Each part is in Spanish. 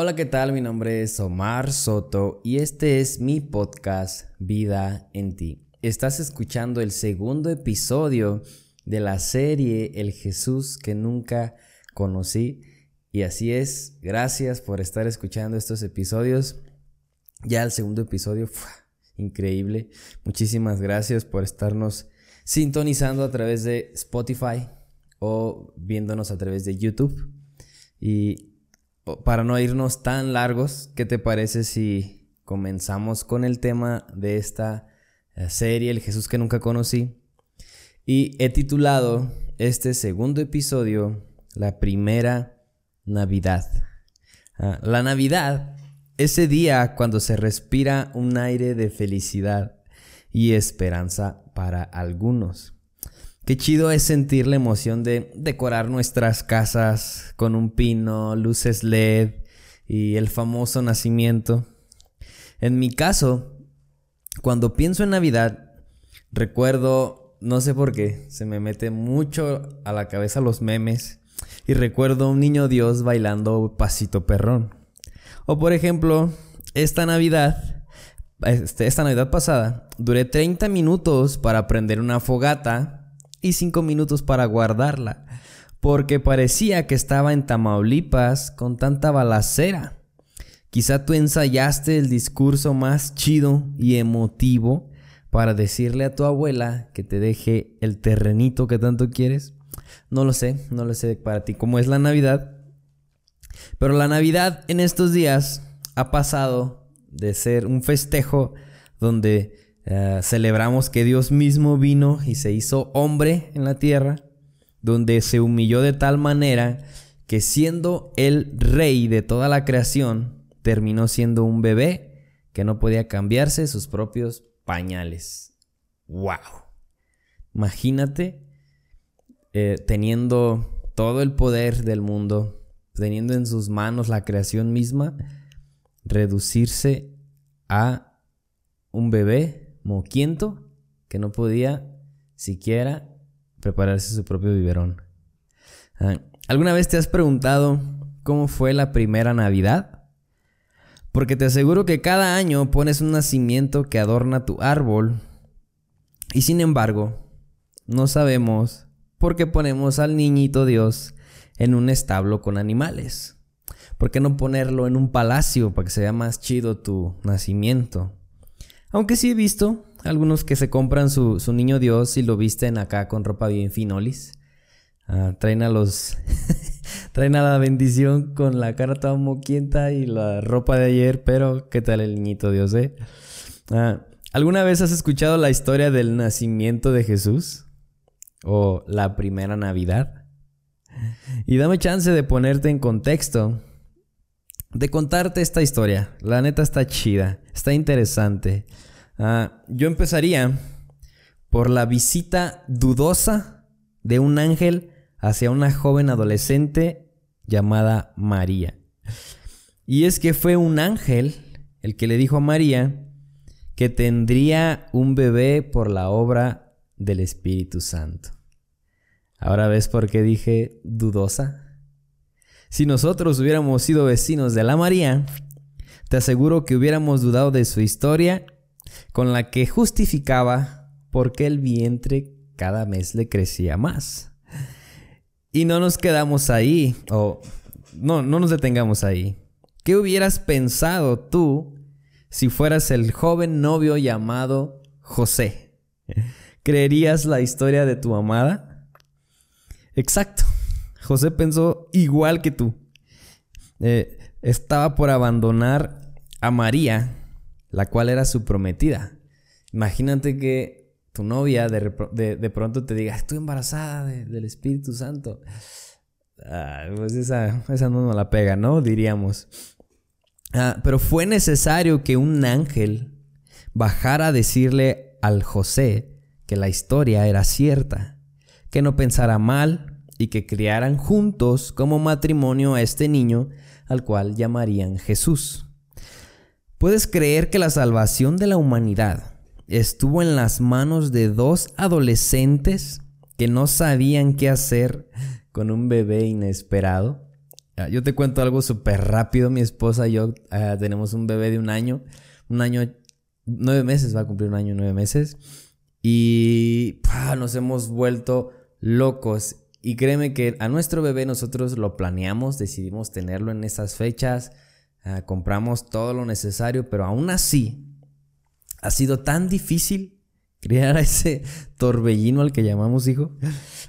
Hola, ¿qué tal? Mi nombre es Omar Soto y este es mi podcast Vida en ti. Estás escuchando el segundo episodio de la serie El Jesús que nunca conocí. Y así es, gracias por estar escuchando estos episodios. Ya el segundo episodio, increíble. Muchísimas gracias por estarnos sintonizando a través de Spotify o viéndonos a través de YouTube. Y para no irnos tan largos, ¿qué te parece si comenzamos con el tema de esta eh, serie, El Jesús que nunca conocí? Y he titulado este segundo episodio La primera Navidad. Ah, la Navidad, ese día cuando se respira un aire de felicidad y esperanza para algunos. Qué chido es sentir la emoción de decorar nuestras casas con un pino, luces LED y el famoso nacimiento. En mi caso, cuando pienso en Navidad, recuerdo, no sé por qué, se me mete mucho a la cabeza los memes y recuerdo a un niño Dios bailando pasito perrón. O por ejemplo, esta Navidad, este, esta Navidad pasada, duré 30 minutos para prender una fogata y cinco minutos para guardarla, porque parecía que estaba en Tamaulipas con tanta balacera. Quizá tú ensayaste el discurso más chido y emotivo para decirle a tu abuela que te deje el terrenito que tanto quieres. No lo sé, no lo sé para ti cómo es la Navidad. Pero la Navidad en estos días ha pasado de ser un festejo donde eh, celebramos que Dios mismo vino y se hizo hombre en la tierra, donde se humilló de tal manera que siendo el rey de toda la creación, terminó siendo un bebé que no podía cambiarse sus propios pañales. ¡Wow! Imagínate eh, teniendo todo el poder del mundo, teniendo en sus manos la creación misma, reducirse a un bebé moquiento que no podía siquiera prepararse su propio biberón. Ah, ¿Alguna vez te has preguntado cómo fue la primera Navidad? Porque te aseguro que cada año pones un nacimiento que adorna tu árbol y sin embargo no sabemos por qué ponemos al niñito Dios en un establo con animales. ¿Por qué no ponerlo en un palacio para que sea más chido tu nacimiento? Aunque sí he visto algunos que se compran su, niño Dios y lo visten acá con ropa bien finolis. Ah, traen a los. traen a la bendición con la cara toda moquienta y la ropa de ayer, pero ¿qué tal el niñito Dios, eh? Ah, ¿Alguna vez has escuchado la historia del nacimiento de Jesús? ¿O la primera Navidad? Y dame chance de ponerte en contexto de contarte esta historia. La neta está chida, está interesante. Ah, yo empezaría por la visita dudosa de un ángel hacia una joven adolescente llamada María. Y es que fue un ángel el que le dijo a María que tendría un bebé por la obra del Espíritu Santo. Ahora ves por qué dije dudosa. Si nosotros hubiéramos sido vecinos de la María, te aseguro que hubiéramos dudado de su historia con la que justificaba por qué el vientre cada mes le crecía más. Y no nos quedamos ahí, o no, no nos detengamos ahí. ¿Qué hubieras pensado tú si fueras el joven novio llamado José? ¿Creerías la historia de tu amada? Exacto. José pensó igual que tú. Eh, estaba por abandonar a María, la cual era su prometida. Imagínate que tu novia de, pronto te diga, estoy embarazada del Espíritu Santo. Ah, pues esa, esa no nos la pega, ¿no? Diríamos. Ah, pero fue necesario que un ángel bajara a decirle al José que la historia era cierta, que no pensara mal y que criaran juntos como matrimonio a este niño al cual llamarían Jesús. ¿Puedes creer que la salvación de la humanidad estuvo en las manos de dos adolescentes que no sabían qué hacer con un bebé inesperado? Ah, yo te cuento algo súper rápido. Mi esposa y yo ah, tenemos un bebé de un año. Un año, nueve meses, va a cumplir un año, nueve meses. Y nos hemos vuelto locos. Y créeme que a nuestro bebé nosotros lo planeamos, decidimos tenerlo en esas fechas, ah, compramos todo lo necesario, pero aún así ha sido tan difícil criar a ese torbellino al que llamamos hijo.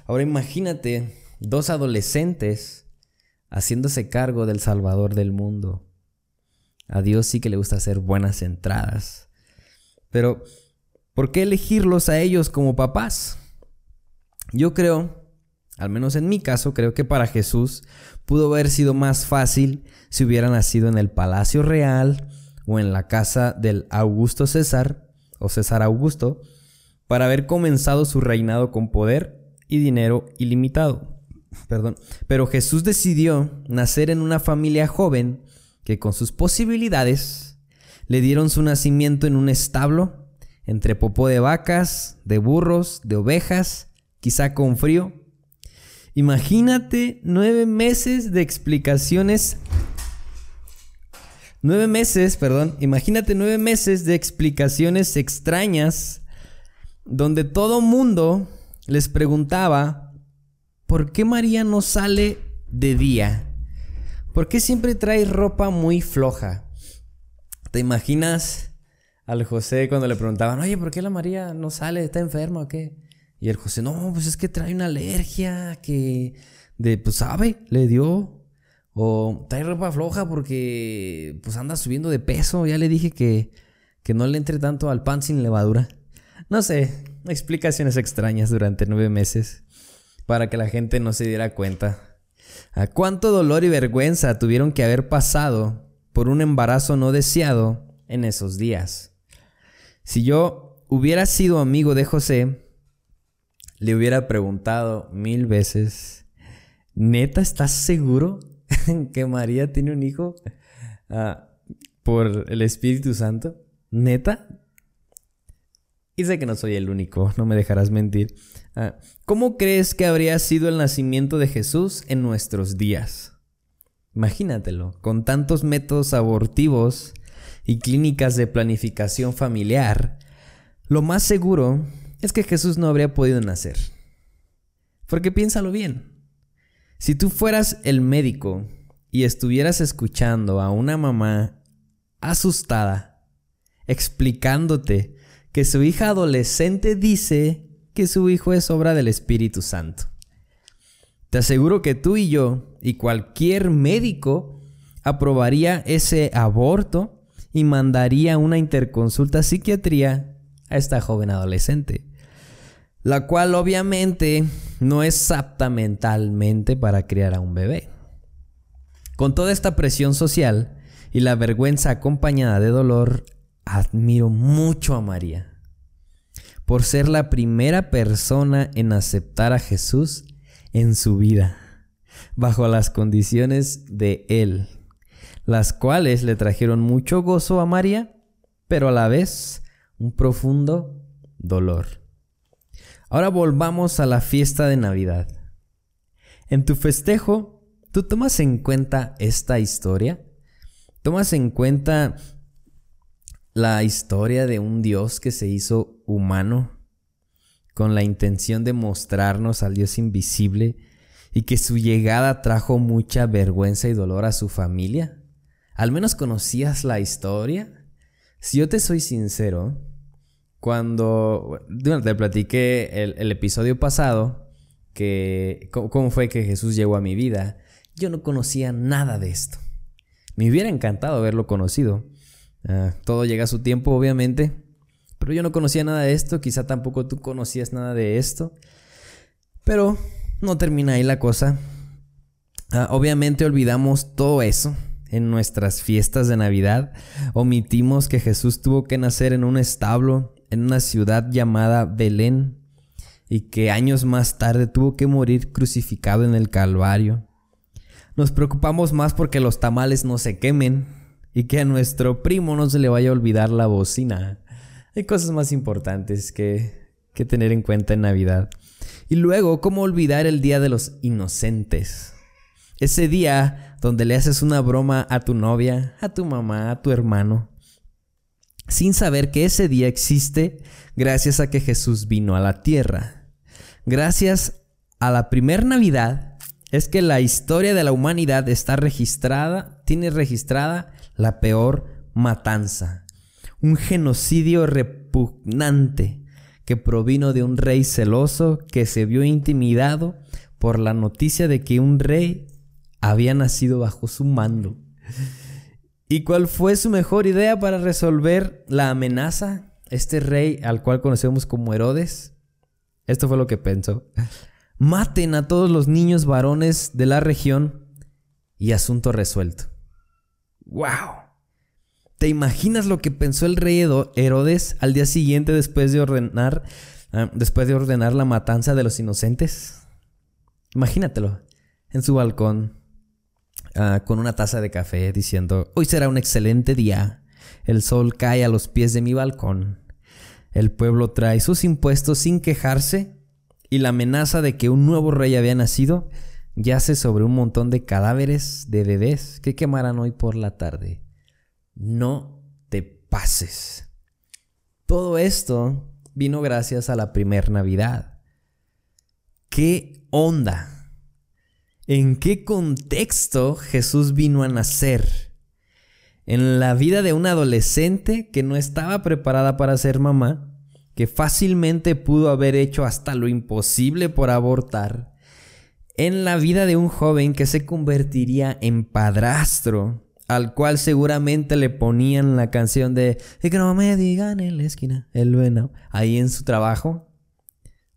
Ahora imagínate dos adolescentes haciéndose cargo del Salvador del mundo. A Dios sí que le gusta hacer buenas entradas. Pero, ¿por qué elegirlos a ellos como papás? Yo creo, al menos en mi caso, creo que para Jesús pudo haber sido más fácil si hubiera nacido en el palacio real o en la casa del Augusto César o César Augusto para haber comenzado su reinado con poder y dinero ilimitado. Perdón. Pero Jesús decidió nacer en una familia joven que con sus posibilidades le dieron su nacimiento en un establo, entre popó de vacas, de burros, de ovejas, quizá con frío. Imagínate nueve meses de explicaciones. Nueve meses, perdón. Imagínate nueve meses de explicaciones extrañas donde todo mundo les preguntaba ¿por qué María no sale de día? ¿Por qué siempre trae ropa muy floja? ¿Te imaginas al José cuando le preguntaban, oye, ¿por qué la María no sale? ¿Está enferma o qué? Y el José, no, pues es que trae una alergia que, de, pues sabe, le dio. O trae ropa floja porque, pues anda subiendo de peso. Ya le dije que, que no le entre tanto al pan sin levadura. No sé, explicaciones extrañas durante nueve meses para que la gente no se diera cuenta. ¿A cuánto dolor y vergüenza tuvieron que haber pasado por un embarazo no deseado en esos días? Si yo hubiera sido amigo de José, le hubiera preguntado mil veces, ¿neta estás seguro que María tiene un hijo ah, por el Espíritu Santo? ¿Neta? Y sé que no soy el único, no me dejarás mentir. Ah, ¿Cómo crees que habría sido el nacimiento de Jesús en nuestros días? Imagínatelo, con tantos métodos abortivos y clínicas de planificación familiar, lo más seguro es que Jesús no habría podido nacer. Porque piénsalo bien, si tú fueras el médico y estuvieras escuchando a una mamá asustada, explicándote que su hija adolescente dice que su hijo es obra del Espíritu Santo. Te aseguro que tú y yo y cualquier médico aprobaría ese aborto y mandaría una interconsulta psiquiatría a esta joven adolescente, la cual obviamente no es apta mentalmente para criar a un bebé. Con toda esta presión social y la vergüenza acompañada de dolor, admiro mucho a María por ser la primera persona en aceptar a Jesús en su vida, bajo las condiciones de Él, las cuales le trajeron mucho gozo a María, pero a la vez un profundo dolor. Ahora volvamos a la fiesta de Navidad. En tu festejo, ¿tú tomas en cuenta esta historia? ¿Tomas en cuenta la historia de un Dios que se hizo humano con la intención de mostrarnos al Dios invisible y que su llegada trajo mucha vergüenza y dolor a su familia? ¿Al menos conocías la historia? Si yo te soy sincero, cuando te platiqué el, episodio pasado, que cómo fue que Jesús llegó a mi vida, yo no conocía nada de esto. Me hubiera encantado haberlo conocido, Ah, todo llega a su tiempo, obviamente. Pero yo no conocía nada de esto, quizá tampoco tú conocías nada de esto. Pero no termina ahí la cosa. Ah, obviamente olvidamos todo eso en nuestras fiestas de Navidad. Omitimos que Jesús tuvo que nacer en un establo, en una ciudad llamada Belén, y que años más tarde tuvo que morir crucificado en el Calvario. Nos preocupamos más porque los tamales no se quemen, y que a nuestro primo no se le vaya a olvidar la bocina. Hay cosas más importantes que, que tener en cuenta en Navidad. Y luego, ¿cómo olvidar el Día de los Inocentes? Ese día donde le haces una broma a tu novia, a tu mamá, a tu hermano, sin saber que ese día existe gracias a que Jesús vino a la tierra. Gracias a la primer Navidad es que la historia de la humanidad está registrada, tiene registrada la peor matanza, un genocidio repugnante que provino de un rey celoso que se vio intimidado por la noticia de que un rey había nacido bajo su mando. ¿Y cuál fue su mejor idea para resolver la amenaza? Este rey al cual conocemos como Herodes. Esto fue lo que pensó. Maten a todos los niños varones de la región y asunto resuelto. ¡Wow! ¿Te imaginas lo que pensó el rey Herodes al día siguiente después de ordenar, ah, después de ordenar la matanza de los inocentes? Imagínatelo, en su balcón, Ah, con una taza de café diciendo, hoy será un excelente día, el sol cae a los pies de mi balcón, el pueblo trae sus impuestos sin quejarse y la amenaza de que un nuevo rey había nacido yace sobre un montón de cadáveres de bebés que quemarán hoy por la tarde. No te pases. Todo esto vino gracias a la primer Navidad. ¿Qué onda? ¿En qué contexto Jesús vino a nacer? En la vida de una adolescente que no estaba preparada para ser mamá, que fácilmente pudo haber hecho hasta lo imposible por abortar. En la vida de un joven que se convertiría en padrastro, al cual seguramente le ponían la canción de que no me digan en la esquina, el bueno, ahí en su trabajo.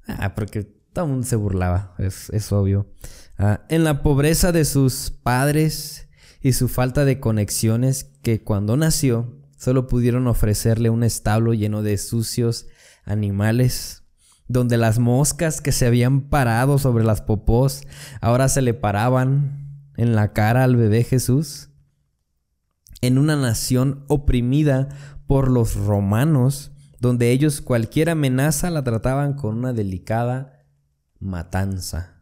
Ah, porque todo el mundo se burlaba, es, es obvio. Ah, en la pobreza de sus padres y su falta de conexiones que cuando nació solo pudieron ofrecerle un establo lleno de sucios animales, donde las moscas que se habían parado sobre las popós ahora se le paraban en la cara al bebé Jesús, en una nación oprimida por los romanos, donde ellos cualquier amenaza la trataban con una delicada matanza.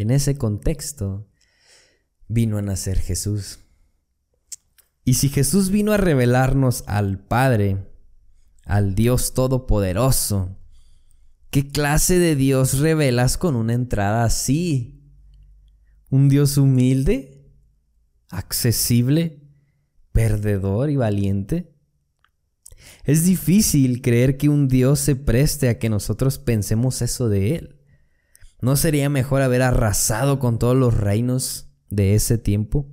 En ese contexto vino a nacer Jesús. Y si Jesús vino a revelarnos al Padre, al Dios Todopoderoso, ¿qué clase de Dios revelas con una entrada así? ¿Un Dios humilde, accesible, perdedor y valiente? Es difícil creer que un Dios se preste a que nosotros pensemos eso de Él. ¿No sería mejor haber arrasado con todos los reinos de ese tiempo?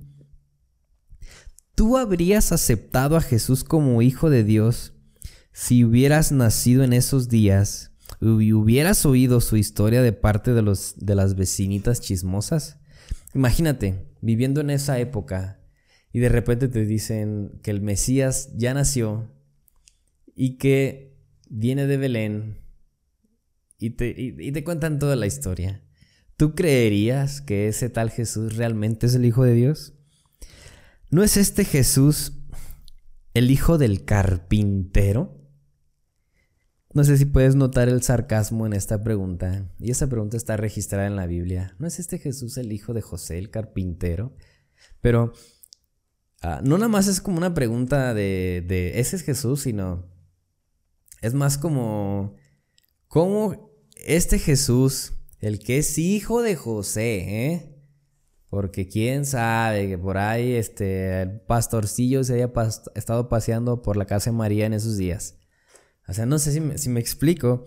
¿Tú habrías aceptado a Jesús como hijo de Dios si hubieras nacido en esos días y hubieras oído su historia de parte de, los, de las vecinitas chismosas? Imagínate, viviendo en esa época y de repente te dicen que el Mesías ya nació y que viene de Belén y te, cuentan toda la historia. ¿Tú creerías que ese tal Jesús realmente es el Hijo de Dios? ¿No es este Jesús el hijo del carpintero? No sé si puedes notar el sarcasmo en esta pregunta. Y esa pregunta está registrada en la Biblia. ¿No es este Jesús el hijo de José, el carpintero? Pero ah, no nada más es como una pregunta de, de ese es Jesús, sino es más como cómo este Jesús, el que es hijo de José, ¿eh? Porque quién sabe que por ahí este el pastorcillo se haya estado paseando por la casa de María en esos días. O sea, no sé si me, explico,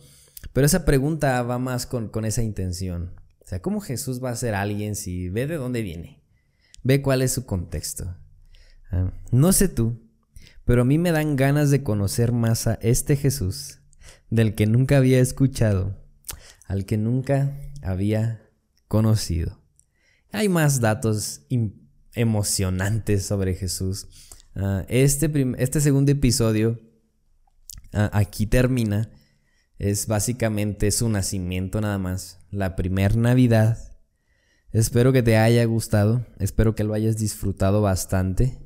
pero esa pregunta va más con, con, esa intención. O sea, ¿cómo Jesús va a ser alguien si ve de dónde viene? Ve cuál es su contexto. Ah, no sé tú, pero a mí me dan ganas de conocer más a este Jesús, del que nunca había escuchado al que nunca había conocido. Hay más datos emocionantes sobre Jesús. Ah, este, este, segundo episodio ah, aquí termina. Es básicamente su nacimiento nada más. La primer Navidad. Espero que te haya gustado. Espero que lo hayas disfrutado bastante.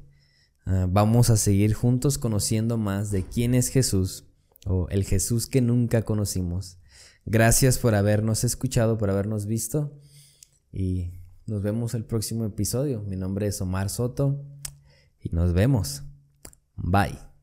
Ah, vamos a seguir juntos conociendo más de quién es Jesús o el Jesús que nunca conocimos. Gracias por habernos escuchado, por habernos visto y Nos vemos el próximo episodio. Mi nombre es Omar Soto y nos vemos. Bye.